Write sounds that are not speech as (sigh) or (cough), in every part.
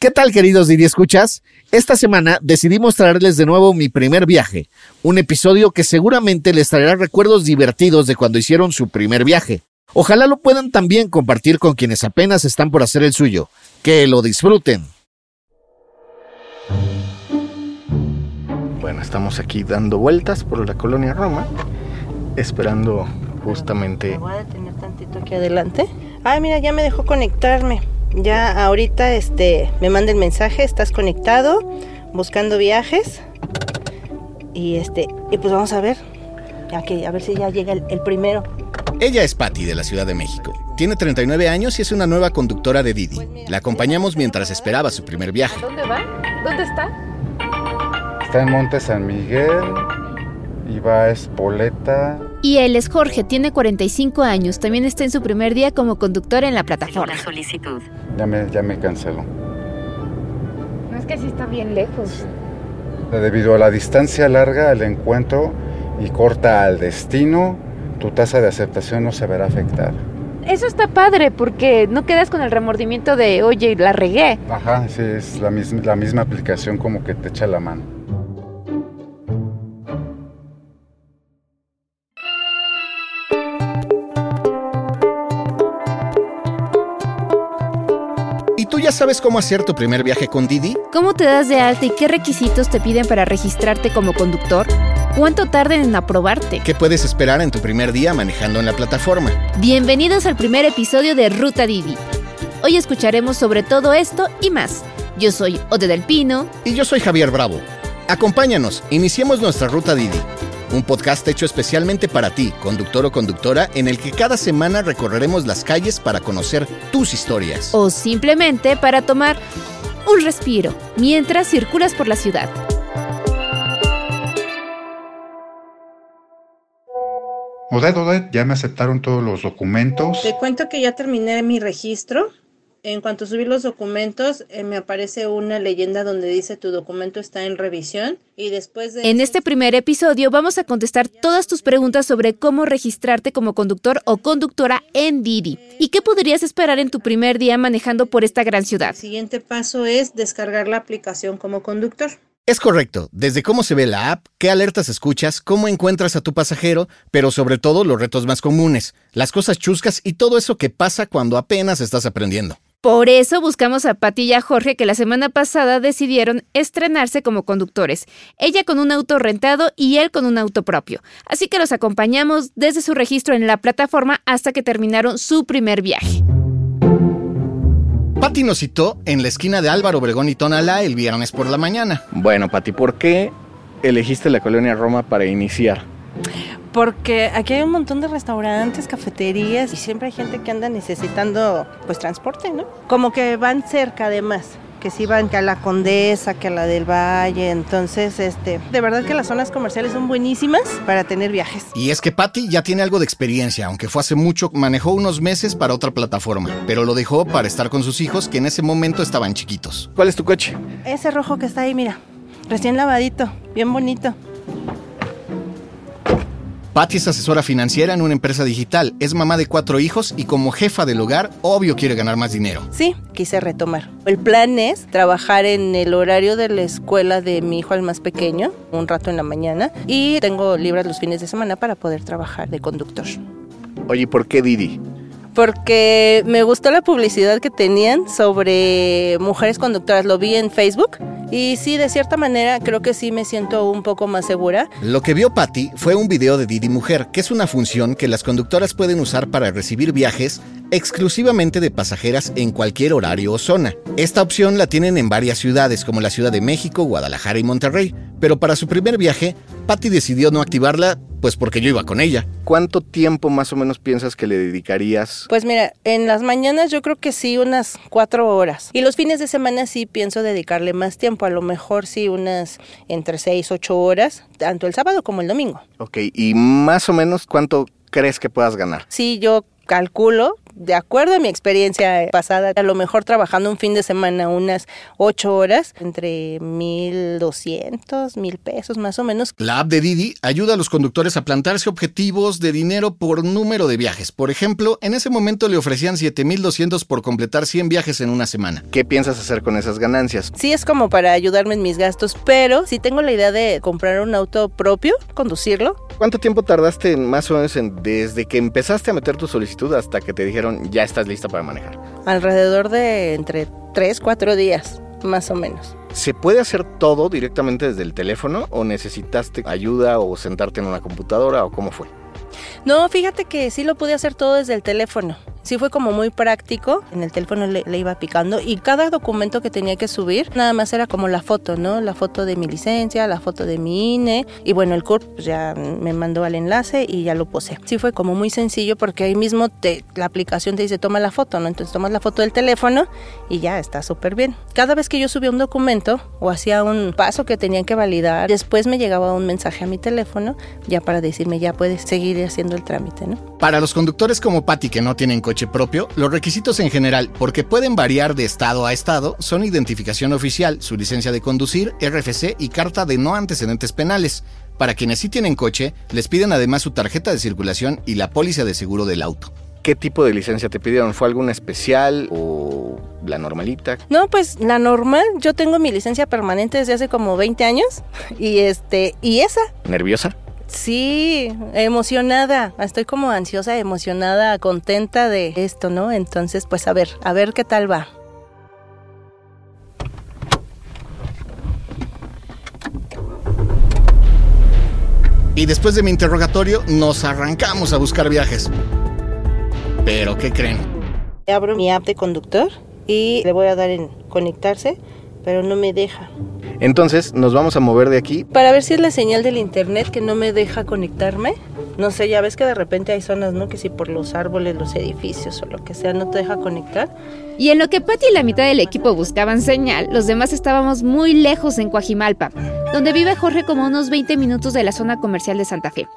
¿Qué tal, queridos Didi Escuchas? Esta semana decidí mostrarles de nuevo mi primer viaje, un episodio que seguramente les traerá recuerdos divertidos de cuando hicieron su primer viaje. Ojalá lo puedan también compartir con quienes apenas están por hacer el suyo. Que lo disfruten. Bueno, estamos aquí dando vueltas por la colonia Roma, esperando justamente... Me voy a detener tantito aquí adelante. Ay, mira, ya me dejó conectarme. Ya ahorita este me manda el mensaje, estás conectado, buscando viajes. Y este, y pues vamos a ver. Ya que, a ver si ya llega el, el primero. Ella es Patty de la Ciudad de México. Tiene 39 años y es una nueva conductora de Didi. La acompañamos mientras esperaba su primer viaje. ¿Dónde va? ¿Dónde está? Está en Monte San Miguel y va a Espoleta. Y él es Jorge, tiene 45 años. También está en su primer día como conductor en la plataforma. solicitud. Ya me, ya me canceló. No es que sí está bien lejos. Debido a la distancia larga al encuentro y corta al destino, tu tasa de aceptación no se verá afectada. Eso está padre porque no quedas con el remordimiento de, oye, la regué. Ajá, sí, es la misma, la misma aplicación como que te echa la mano. Sabes cómo hacer tu primer viaje con Didi? ¿Cómo te das de alta y qué requisitos te piden para registrarte como conductor? ¿Cuánto tardan en aprobarte? ¿Qué puedes esperar en tu primer día manejando en la plataforma? Bienvenidos al primer episodio de Ruta Didi. Hoy escucharemos sobre todo esto y más. Yo soy Ode del Pino. Y yo soy Javier Bravo. Acompáñanos, iniciemos nuestra ruta Didi. Un podcast hecho especialmente para ti, conductor o conductora, en el que cada semana recorreremos las calles para conocer tus historias. O simplemente para tomar un respiro mientras circulas por la ciudad. Odette, Odette, ya me aceptaron todos los documentos. Te cuento que ya terminé mi registro. En cuanto subí los documentos, eh, me aparece una leyenda donde dice tu documento está en revisión. Y después de... En este primer episodio vamos a contestar todas tus preguntas sobre cómo registrarte como conductor o conductora en Didi y qué podrías esperar en tu primer día manejando por esta gran ciudad. El siguiente paso es descargar la aplicación como conductor. Es correcto, desde cómo se ve la app, qué alertas escuchas, cómo encuentras a tu pasajero, pero sobre todo los retos más comunes, las cosas chuscas y todo eso que pasa cuando apenas estás aprendiendo. Por eso buscamos a Pati y a Jorge que la semana pasada decidieron estrenarse como conductores, ella con un auto rentado y él con un auto propio. Así que los acompañamos desde su registro en la plataforma hasta que terminaron su primer viaje. Patti nos citó en la esquina de Álvaro Obregón y Tonalá el viernes por la mañana. Bueno, Pati, ¿por qué elegiste la colonia Roma para iniciar? Porque aquí hay un montón de restaurantes, cafeterías y siempre hay gente que anda necesitando pues transporte, ¿no? Como que van cerca además, que sí van que a la Condesa, que a la del Valle, entonces este, de verdad que las zonas comerciales son buenísimas para tener viajes. Y es que Patty ya tiene algo de experiencia, aunque fue hace mucho, manejó unos meses para otra plataforma, pero lo dejó para estar con sus hijos que en ese momento estaban chiquitos. ¿Cuál es tu coche? Ese rojo que está ahí, mira, recién lavadito, bien bonito. Patty es asesora financiera en una empresa digital, es mamá de cuatro hijos y como jefa del hogar, obvio quiere ganar más dinero. Sí, quise retomar. El plan es trabajar en el horario de la escuela de mi hijo el más pequeño, un rato en la mañana, y tengo libres los fines de semana para poder trabajar de conductor. Oye, ¿por qué Didi? Porque me gustó la publicidad que tenían sobre mujeres conductoras, lo vi en Facebook y sí, de cierta manera creo que sí me siento un poco más segura. Lo que vio Patty fue un video de Didi Mujer, que es una función que las conductoras pueden usar para recibir viajes exclusivamente de pasajeras en cualquier horario o zona. Esta opción la tienen en varias ciudades como la Ciudad de México, Guadalajara y Monterrey, pero para su primer viaje, Patty decidió no activarla, pues porque yo iba con ella. ¿Cuánto tiempo más o menos piensas que le dedicarías? Pues mira, en las mañanas yo creo que sí, unas cuatro horas. Y los fines de semana sí pienso dedicarle más tiempo, a lo mejor sí unas entre seis, ocho horas, tanto el sábado como el domingo. Ok, y más o menos cuánto crees que puedas ganar? Sí, yo calculo de acuerdo a mi experiencia pasada, a lo mejor trabajando un fin de semana unas ocho horas, entre 1.200, mil pesos más o menos. La app de Didi ayuda a los conductores a plantarse objetivos de dinero por número de viajes. Por ejemplo, en ese momento le ofrecían 7.200 por completar 100 viajes en una semana. ¿Qué piensas hacer con esas ganancias? Sí es como para ayudarme en mis gastos, pero si tengo la idea de comprar un auto propio, conducirlo. ¿Cuánto tiempo tardaste más o menos en, desde que empezaste a meter tu solicitud hasta que te dijeron ya estás lista para manejar? Alrededor de entre 3, 4 días, más o menos. ¿Se puede hacer todo directamente desde el teléfono o necesitaste ayuda o sentarte en una computadora o cómo fue? No, fíjate que sí lo pude hacer todo desde el teléfono. Sí fue como muy práctico, en el teléfono le, iba picando y cada documento que tenía que subir, nada más era como la foto, ¿no? La foto de mi licencia, la foto de mi INE y bueno, el CURP pues ya me mandó al enlace y ya lo puse. Sí fue como muy sencillo porque ahí mismo te, la aplicación te dice toma la foto, ¿no? Entonces tomas la foto del teléfono y ya está súper bien. Cada vez que yo subía un documento o hacía un paso que tenían que validar, después me llegaba un mensaje a mi teléfono ya para decirme ya puedes seguir haciendo el trámite, ¿no? Para los conductores como Patty que no tienen coche propio, los requisitos en general, porque pueden variar de estado a estado, son identificación oficial, su licencia de conducir, RFC y carta de no antecedentes penales. Para quienes sí tienen coche, les piden además su tarjeta de circulación y la póliza de seguro del auto. ¿Qué tipo de licencia te pidieron? ¿Fue alguna especial o la normalita? No, pues la normal. Yo tengo mi licencia permanente desde hace como 20 años y este y esa. ¿Nerviosa? Sí, emocionada. Estoy como ansiosa, emocionada, contenta de esto, ¿no? Entonces, pues a ver, a ver qué tal va. Y después de mi interrogatorio, nos arrancamos a buscar viajes. Pero, ¿qué creen? Abro mi app de conductor y le voy a dar en conectarse, pero no me deja. Entonces nos vamos a mover de aquí. Para ver si es la señal del internet que no me deja conectarme. No sé, ya ves que de repente hay zonas, ¿no? Que si por los árboles, los edificios o lo que sea no te deja conectar. Y en lo que Patty y la mitad del equipo buscaban señal, los demás estábamos muy lejos en Coajimalpa, donde vive Jorge como unos 20 minutos de la zona comercial de Santa Fe.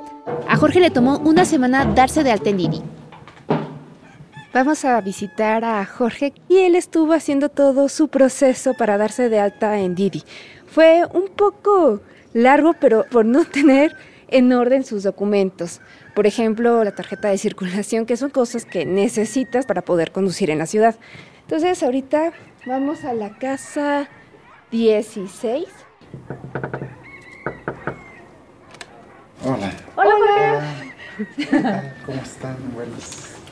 A Jorge le tomó una semana darse de alta en Didi. Vamos a visitar a Jorge y él estuvo haciendo todo su proceso para darse de alta en Didi. Fue un poco largo, pero por no (laughs) tener en orden sus documentos. Por ejemplo, la tarjeta de circulación, que son cosas que necesitas para poder conducir en la ciudad. Entonces, ahorita vamos a la casa 16. Hola. Hola, hola. hola. ¿Cómo están? Buenas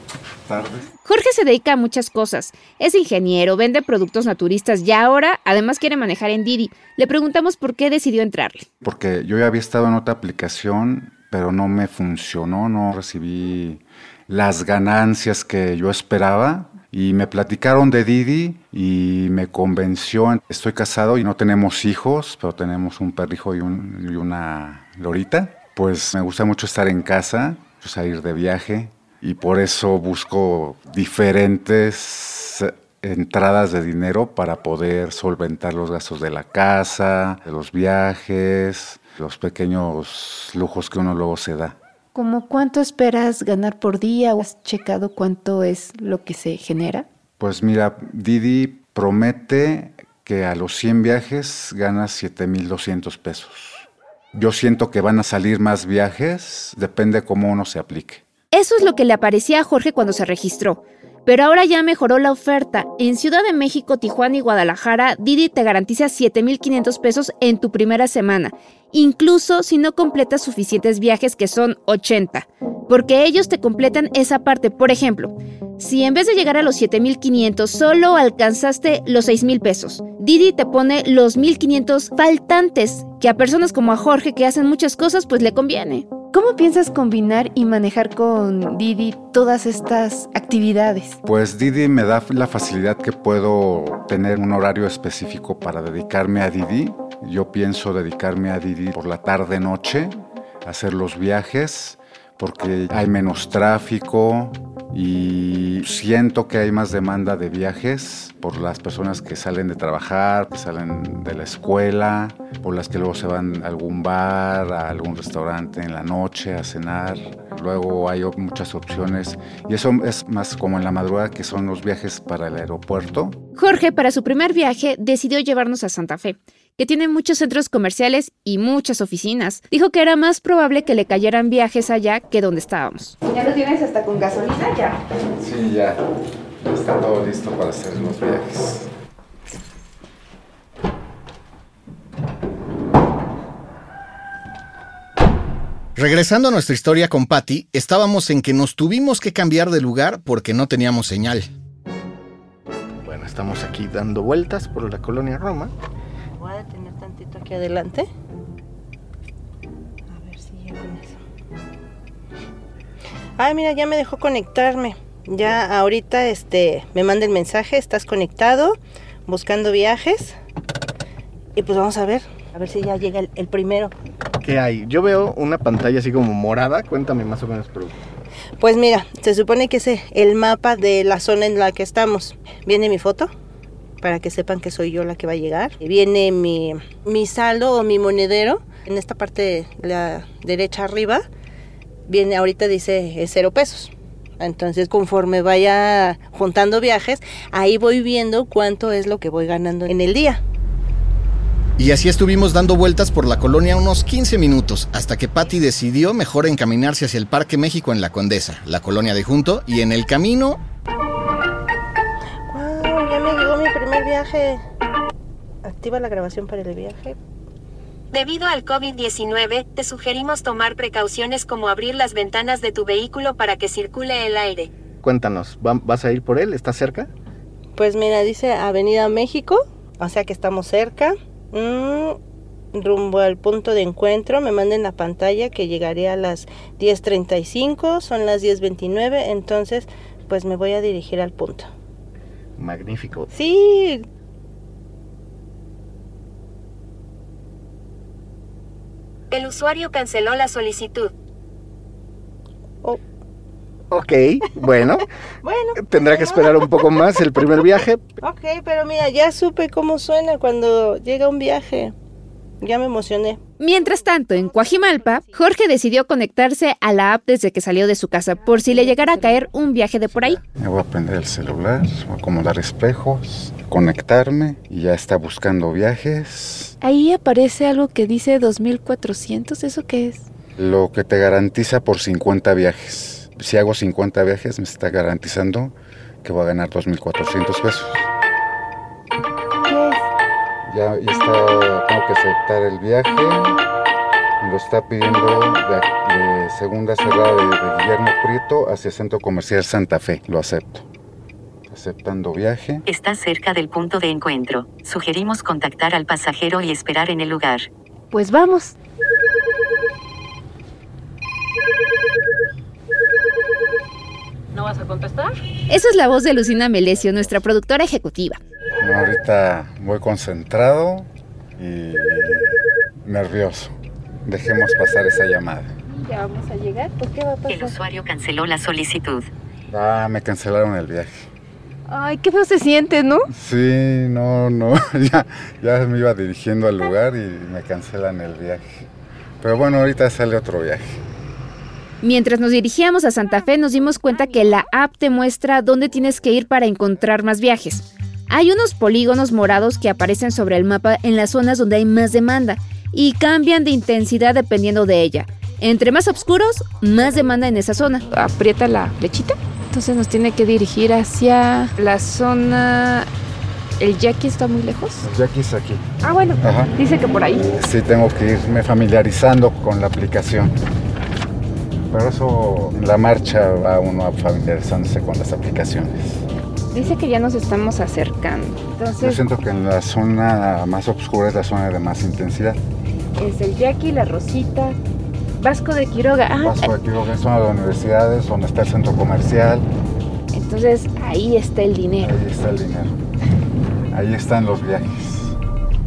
tardes. Jorge se dedica a muchas cosas. Es ingeniero, vende productos naturistas y ahora además quiere manejar en Didi. Le preguntamos por qué decidió entrarle. Porque yo ya había estado en otra aplicación, pero no me funcionó, no recibí las ganancias que yo esperaba. Y me platicaron de Didi y me convenció. Estoy casado y no tenemos hijos, pero tenemos un perrijo y, un, y una lorita. Pues me gusta mucho estar en casa, salir de viaje, y por eso busco diferentes entradas de dinero para poder solventar los gastos de la casa, de los viajes, los pequeños lujos que uno luego se da. ¿Cómo cuánto esperas ganar por día? ¿Has checado cuánto es lo que se genera? Pues mira, Didi promete que a los 100 viajes ganas 7.200 pesos. Yo siento que van a salir más viajes, depende cómo uno se aplique. Eso es lo que le aparecía a Jorge cuando se registró. Pero ahora ya mejoró la oferta. En Ciudad de México, Tijuana y Guadalajara, Didi te garantiza 7.500 pesos en tu primera semana, incluso si no completas suficientes viajes que son 80, porque ellos te completan esa parte. Por ejemplo, si en vez de llegar a los 7.500 solo alcanzaste los 6.000 pesos, Didi te pone los 1.500 faltantes, que a personas como a Jorge que hacen muchas cosas pues le conviene. ¿Cómo piensas combinar y manejar con Didi todas estas actividades? Pues Didi me da la facilidad que puedo tener un horario específico para dedicarme a Didi. Yo pienso dedicarme a Didi por la tarde-noche, hacer los viajes, porque hay menos tráfico y siento que hay más demanda de viajes por las personas que salen de trabajar, que salen de la escuela, por las que luego se van a algún bar, a algún restaurante en la noche a cenar. luego hay muchas opciones y eso es más como en la madrugada que son los viajes para el aeropuerto. Jorge para su primer viaje decidió llevarnos a Santa Fe, que tiene muchos centros comerciales y muchas oficinas. Dijo que era más probable que le cayeran viajes allá que donde estábamos. ¿Ya lo tienes hasta con gasolina ya? Sí, ya. Está todo listo para hacer los viajes. Regresando a nuestra historia con Patty, estábamos en que nos tuvimos que cambiar de lugar porque no teníamos señal. Bueno, estamos aquí dando vueltas por la colonia Roma. Voy a detener tantito aquí adelante. A ver si llego en eso. Ay, mira, ya me dejó conectarme. Ya ahorita este me manda el mensaje, estás conectado, buscando viajes. Y pues vamos a ver, a ver si ya llega el, el primero. ¿Qué hay? Yo veo una pantalla así como morada. Cuéntame más o menos, pero Pues mira, se supone que es el mapa de la zona en la que estamos. Viene mi foto para que sepan que soy yo la que va a llegar. Viene mi, mi saldo o mi monedero. En esta parte de la derecha arriba viene ahorita dice cero pesos. Entonces conforme vaya juntando viajes, ahí voy viendo cuánto es lo que voy ganando en el día. Y así estuvimos dando vueltas por la colonia unos 15 minutos, hasta que Patty decidió mejor encaminarse hacia el Parque México en la Condesa, la colonia de Junto, y en el camino ¡Wow! Ya me llegó mi primer viaje. Activa la grabación para el viaje. Debido al COVID-19, te sugerimos tomar precauciones como abrir las ventanas de tu vehículo para que circule el aire. cuéntanos, ¿va- ¿vas a ir por él? ¿Está cerca? Pues mira, dice Avenida México, o sea que estamos cerca. Mm, rumbo al punto de encuentro, me manden la pantalla que llegaré a las 10.35, son las 10.29, entonces pues me voy a dirigir al punto. Magnífico. Sí, El usuario canceló la solicitud. Ok, bueno, (laughs) bueno. tendrá que esperar un poco más el primer viaje. Ok, pero mira, ya supe cómo suena cuando llega un viaje. Ya me emocioné. Mientras tanto, en Coajimalpa, Jorge decidió conectarse a la app desde que salió de su casa por si le llegara a caer un viaje de por ahí. Me voy a prender el celular, voy a acomodar espejos, conectarme y ya está buscando viajes. Ahí aparece algo que dice 2400, ¿eso qué es? Lo que te garantiza por 50 viajes. Si hago 50 viajes, me está garantizando que voy a ganar 2.400 pesos. ¿Qué es? Ya, ya está, tengo que aceptar el viaje. Lo está pidiendo de, de segunda cerrada de, de Guillermo Prieto hacia Centro Comercial Santa Fe. Lo acepto. Aceptando viaje. Está cerca del punto de encuentro. Sugerimos contactar al pasajero y esperar en el lugar. Pues vamos. ¿No vas a contestar? Esa es la voz de Lucina Melesio, nuestra productora ejecutiva. No, ahorita voy concentrado y nervioso. Dejemos pasar esa llamada. Ya vamos a llegar, ¿por qué va a El pasar? usuario canceló la solicitud. Ah, me cancelaron el viaje. Ay, qué feo se siente, ¿no? Sí, no, no, (laughs) ya, ya me iba dirigiendo al lugar y me cancelan el viaje. Pero bueno, ahorita sale otro viaje. Mientras nos dirigíamos a Santa Fe, nos dimos cuenta que la app te muestra dónde tienes que ir para encontrar más viajes. Hay unos polígonos morados que aparecen sobre el mapa en las zonas donde hay más demanda y cambian de intensidad dependiendo de ella. Entre más oscuros, más demanda en esa zona. Aprieta la flechita. Entonces nos tiene que dirigir hacia la zona... ¿El Jackie está muy lejos? El viaje es aquí. Ah, bueno, Ajá. dice que por ahí. Sí, tengo que irme familiarizando con la aplicación. Pero eso, en la marcha va uno familiarizándose con las aplicaciones. Dice que ya nos estamos acercando. Yo Entonces siento que en la zona más oscura es la zona de más intensidad. es el Jackie, la Rosita, Vasco de Quiroga. Ah, Paso de Quiroga es zona de universidades, donde está el centro comercial. entonces ahí está el dinero. Ahí está el dinero. Ahí están los viajes.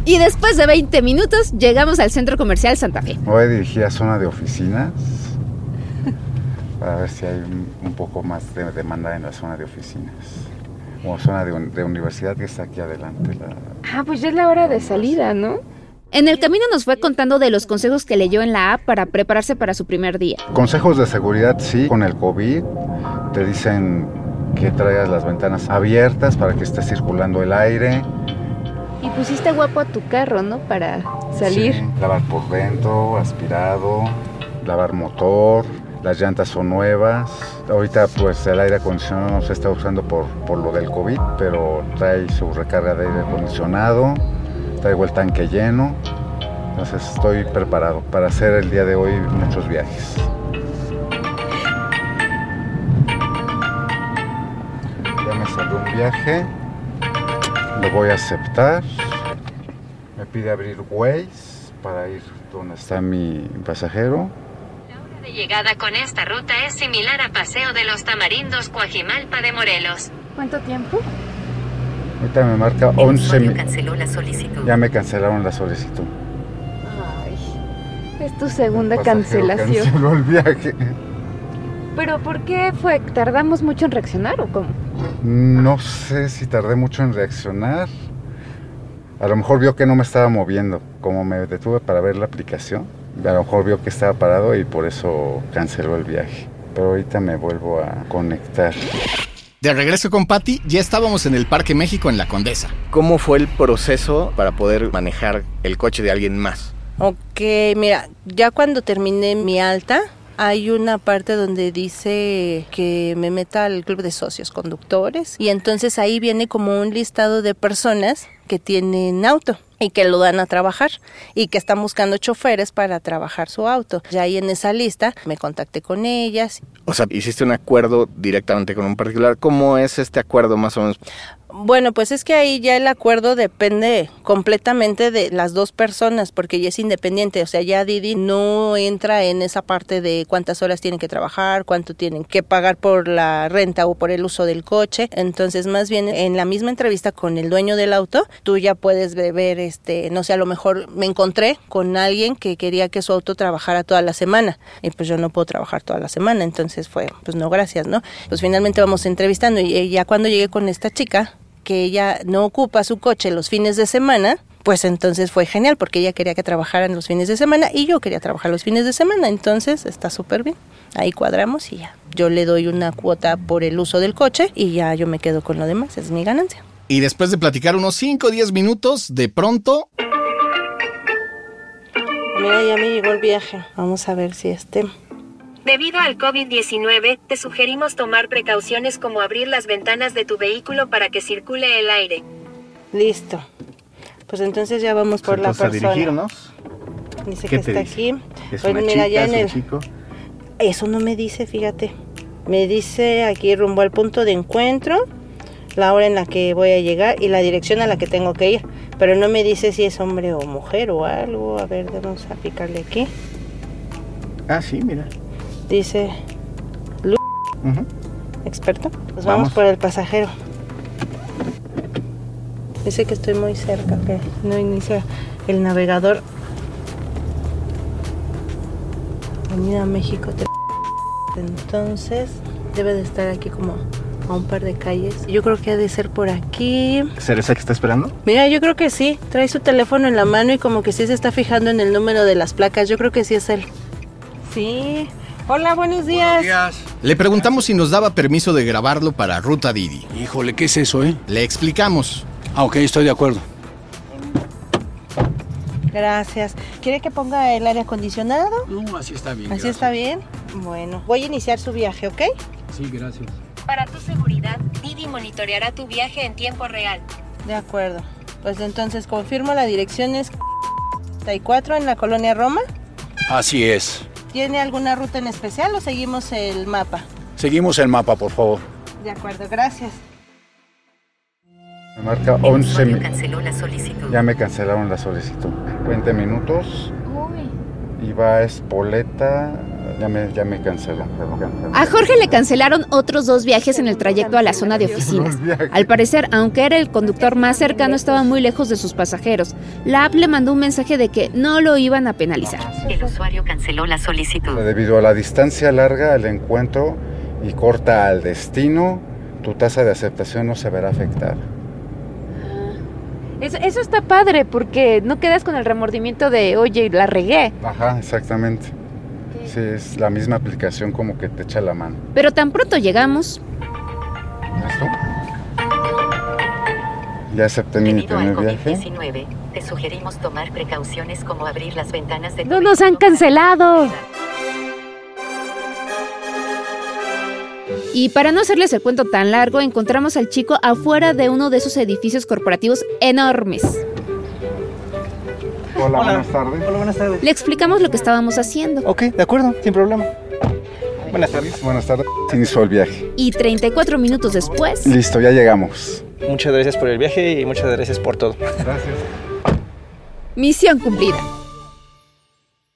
Y después de 20 minutos, llegamos al centro comercial Santa Fe. Me voy a dirigir a zona de oficinas (laughs) para ver si hay un, un poco más de demanda en la zona de oficinas. O zona de universidad que está aquí adelante. la- Ah, pues ya es la hora de salida, ¿no? En el camino nos fue contando de los consejos que leyó en la app para prepararse para su primer día. Consejos de seguridad, sí, con el COVID. Te dicen que traigas las ventanas abiertas para que esté circulando el aire. Y pusiste guapo a tu carro, ¿no? Para salir. Sí, lavar por dentro, aspirado, lavar motor. Las llantas son nuevas. Ahorita pues el aire acondicionado no se está usando por, por lo del COVID, pero trae su recarga de aire acondicionado. Traigo el tanque lleno. Entonces estoy preparado para hacer el día de hoy muchos viajes. Ya me salió un viaje. Lo voy a aceptar. Me pide abrir Waze para ir donde está mi pasajero. La hora de llegada con esta ruta es similar a Paseo de los Tamarindos Coajimalpa de Morelos. ¿Cuánto tiempo? Ahorita me marca El 11 usuario mi- canceló la solicitud. Ya me cancelaron la solicitud. Ay, es tu segunda cancelación. Canceló el viaje. ¿Pero por qué fue? ¿Tardamos mucho en reaccionar o cómo? No sé si tardé mucho en reaccionar. A lo mejor vio que no me estaba moviendo. Como me detuve para ver la aplicación, a lo mejor vio que estaba parado y por eso canceló el viaje. Pero ahorita me vuelvo a conectar. De regreso con Patty, ya estábamos en el Parque México en La Condesa. ¿Cómo fue el proceso para poder manejar el coche de alguien más? Ok, mira, ya cuando terminé mi alta, hay una parte donde dice que me meta al club de socios conductores y entonces ahí viene como un listado de personas que tienen auto y que lo dan a trabajar y que están buscando choferes para trabajar su auto. Ya ahí en esa lista me contacté con ellas. O sea, hiciste un acuerdo directamente con un particular. ¿Cómo es este acuerdo más o menos? Bueno, pues es que ahí ya el acuerdo depende completamente de las dos personas, porque ya es independiente, o sea, ya Didi no entra en esa parte de cuántas horas tienen que trabajar, cuánto tienen que pagar por la renta o por el uso del coche. Entonces, más bien en la misma entrevista con el dueño del auto, tú ya puedes ver, este, no sé, a lo mejor me encontré con alguien que quería que su auto trabajara toda la semana y pues yo no puedo trabajar toda la semana, entonces fue, pues no, gracias, ¿no? Pues finalmente vamos entrevistando y ya cuando llegué con esta chica, que ella no ocupa su coche los fines de semana, pues entonces fue genial porque ella quería que trabajaran los fines de semana y yo quería trabajar los fines de semana, entonces está súper bien. Ahí cuadramos y ya. Yo le doy una cuota por el uso del coche y ya yo me quedo con lo demás, es mi ganancia. Y después de platicar unos 5 o 10 minutos, de pronto, Mira, ya me llegó el viaje. Vamos a ver si este... Debido al COVID-19, te sugerimos tomar precauciones como abrir las ventanas de tu vehículo para que circule el aire. Listo. Pues entonces ya vamos por la Entonces, a persona. dirigirnos. Dice ¿Qué que te está dice? aquí. ¿Es Pues una mira, chica, ya es en un el... chico? Eso no me dice, fíjate. Me dice aquí rumbo al punto de encuentro, la hora en la que voy a llegar y la dirección a la que tengo que ir. Pero no me dice si es hombre o mujer o algo. A ver, vamos a picarle aquí. Ah, sí, mira. Dice Ujú. experto. Pues vamos, Vamos. por el pasajero. Dice que estoy muy cerca, que no inicia el navegador. Avenida México. te- Entonces debe de estar aquí como a un par de calles. Yo creo que ha de ser por aquí. ¿Será esa que está esperando? Mira, yo creo que sí. Trae su teléfono en la mano y como que sí se está fijando en el número de las placas. Yo creo que sí es él. Sí. Hola, buenos días. le preguntamos si nos daba permiso de grabarlo para Ruta Didi. Híjole, ¿qué es eso, eh? Le explicamos. Ah, ok, estoy de acuerdo. Gracias. ¿Quiere que ponga el aire acondicionado? No, así está bien. ¿Así está bien? Bueno, voy a iniciar su viaje, ¿ok? Sí, gracias. Para tu seguridad, Didi monitoreará tu viaje en tiempo real. De acuerdo. Pues entonces confirmo la dirección es 34 en la colonia Roma. Así es. ¿Tiene alguna ruta en especial o seguimos el mapa? Seguimos el mapa, por favor. De acuerdo, gracias. Me marca El 11 usuario mi- canceló la solicitud. Ya me cancelaron la solicitud. 20 minutos. Uy. Y va a Espoleta. Ya me, ya me canceló. A Jorge le cancelaron otros dos viajes en el trayecto a la zona de oficinas. Al parecer, aunque era el conductor más cercano, estaba muy lejos de sus pasajeros. La app le mandó un mensaje de que no lo iban a penalizar. El usuario canceló la solicitud. Debido a la distancia larga al encuentro y corta al destino, tu tasa de aceptación no se verá afectada. Eso, eso está padre porque no quedas con el remordimiento de, oye, la regué. Ajá, exactamente. Sí, es la misma aplicación como que te echa la mano. Pero tan pronto llegamos, ¿Listo? Ya acepté mi primer viaje. COVID-19, te sugerimos tomar precauciones como abrir las ventanas de tu no nos han cancelado. Y para no hacerles el cuento tan largo, encontramos al chico afuera de uno de esos edificios corporativos enormes. Hola, buenas tardes. Hola, buenas tardes. Le explicamos lo que estábamos haciendo. Ok, de acuerdo, sin problema. Buenas tardes. Buenas tardes. Se inició el viaje. Y 34 minutos después, Listo, ya llegamos. Muchas gracias por el viaje y muchas gracias por todo. Gracias. misión cumplida.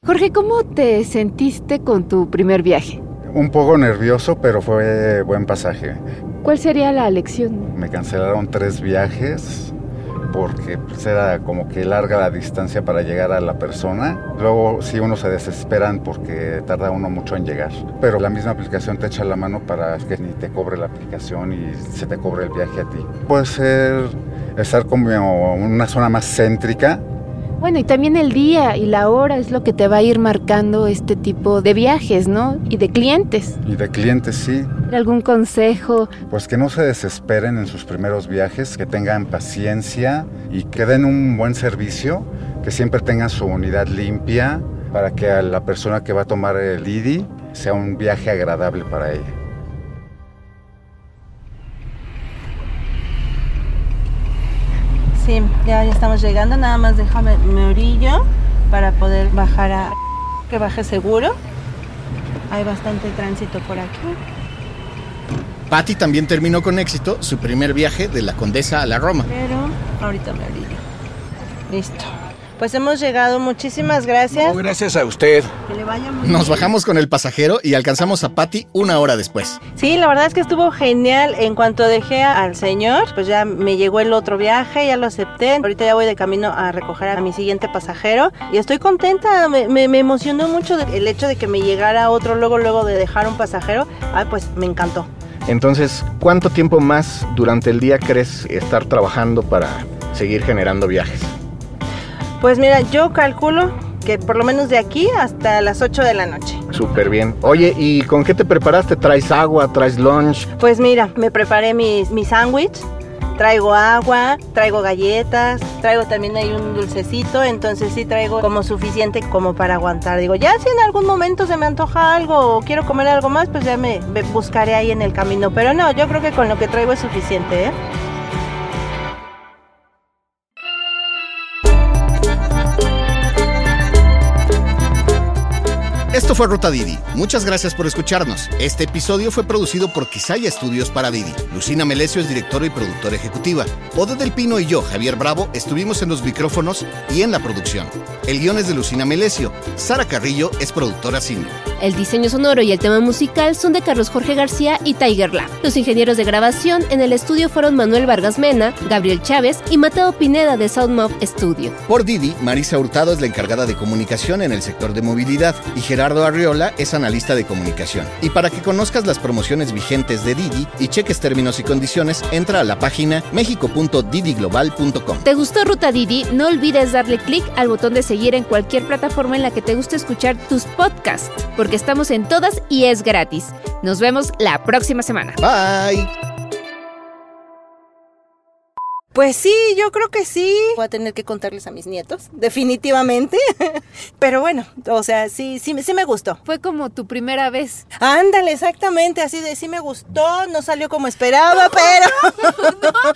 Jorge, ¿cómo te sentiste con tu primer viaje? Un poco nervioso, pero fue buen pasaje. ¿Cuál sería la lección? Me cancelaron tres viajes porque pues, era como que larga la distancia para llegar a la persona. Luego sí uno se desesperan porque tarda uno mucho en llegar. Pero la misma aplicación te echa la mano para que ni te cobre la aplicación y se te cobre el viaje a ti. Puede ser estar como en una zona más céntrica. Bueno, y también el día y la hora es lo que te va a ir marcando este tipo de viajes, ¿no? Y de clientes. Y de clientes sí, ¿Algún consejo? Pues que no se desesperen en sus primeros viajes, que tengan paciencia y que den un buen servicio, que siempre tengan su unidad limpia para que a la persona que va a tomar el IDI sea un viaje agradable para ella. Sí, ya, ya estamos llegando, nada más déjame me orillo para poder bajar a... que baje seguro. Hay bastante tránsito por aquí. Patty también terminó con éxito su primer viaje de la Condesa a la Roma. Pero ahorita me orillo. Listo. Pues hemos llegado, muchísimas gracias. No, gracias a usted. Que le vaya muy Nos bien. bajamos con el pasajero y alcanzamos a Patty una hora después. Sí, la verdad es que estuvo genial. En cuanto dejé al señor, pues ya me llegó el otro viaje, ya lo acepté. Ahorita ya voy de camino a recoger a mi siguiente pasajero y estoy contenta. Me, me- me emocionó mucho el hecho de que me llegara otro luego, luego de dejar un pasajero. Ay, pues me encantó. Entonces, ¿cuánto tiempo más durante el día crees estar trabajando para seguir generando viajes? Pues mira, yo calculo que por lo menos de aquí hasta las 8 de la noche. Súper bien. Oye, ¿y con qué te preparaste? ¿Traes agua? ¿Traes lunch? Pues mira, me preparé mi, mi sándwich, traigo agua, traigo galletas, traigo también ahí un dulcecito, entonces sí traigo como suficiente como para aguantar. Digo, ya si en algún momento se me antoja algo o quiero comer algo más, pues ya me, me buscaré ahí en el camino. Pero no, yo creo que con lo que traigo es suficiente, ¿eh? Esto fue Ruta Didi. Muchas gracias por escucharnos. Este episodio fue producido por Quisaya Estudios para Didi. Lucina Melesio es directora y productora ejecutiva. Ode del Pino y yo, Javier Bravo, estuvimos en los micrófonos y en la producción. El guion es de Lucina Melesio. Sara Carrillo es productora senior. El diseño sonoro y el tema musical son de Carlos Jorge García y Tiger Lab. Los ingenieros de grabación en el estudio fueron Manuel Vargas Mena, Gabriel Chávez y Mateo Pineda de Soundmob Studio. Por Didi, Marisa Hurtado es la encargada de comunicación en el sector de movilidad y Gerardo Arriola es analista de comunicación. Y para que conozcas las promociones vigentes de Didi y cheques términos y condiciones, entra a la página mexico.didiglobal.com. ¿Te gustó Ruta Didi? No olvides darle clic al botón de seguir en cualquier plataforma en la que te guste escuchar tus podcasts, porque estamos en todas y es gratis. Nos vemos la próxima semana. Bye. Pues sí, yo creo que sí. Voy a tener que contarles a mis nietos, definitivamente. (laughs) Pero bueno, o sea, sí, sí, sí me gustó. Fue como tu primera vez. Ándale, exactamente, así de sí me gustó, no salió como esperaba, (laughs) pero...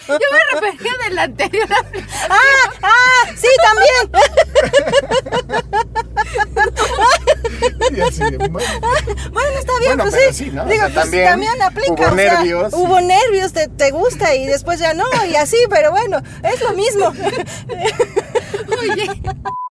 Yo me refería del anterior. (laughs) ¡Ah! ¡Ah! ¡Sí, también! Bueno, está bien, Bueno, pues pero sí. sí, ¿no? O Digo, sea, pues también también, aplica. hubo o sea, nervios. Hubo nervios, te, te gusta y después ya no, y así, pero bueno, es lo mismo. (laughs) (laughs) Oye.